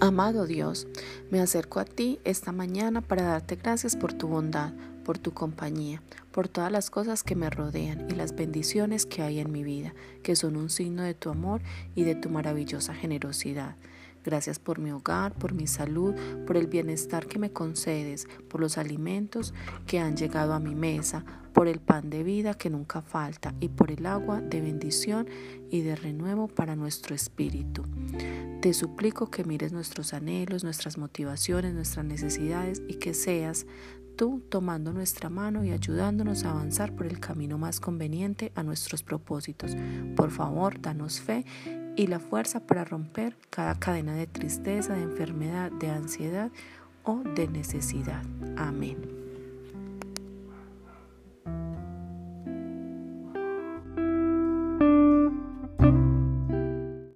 Amado Dios, me acerco a ti esta mañana para darte gracias por tu bondad, por tu compañía, por todas las cosas que me rodean y las bendiciones que hay en mi vida, que son un signo de tu amor y de tu maravillosa generosidad. Gracias por mi hogar, por mi salud, por el bienestar que me concedes, por los alimentos que han llegado a mi mesa, por el pan de vida que nunca falta y por el agua de bendición y de renuevo para nuestro espíritu. Te suplico que mires nuestros anhelos, nuestras motivaciones, nuestras necesidades y que seas tú tomando nuestra mano y ayudándonos a avanzar por el camino más conveniente a nuestros propósitos. Por favor, danos fe y la fuerza para romper cada cadena de tristeza, de enfermedad, de ansiedad o de necesidad. Amén.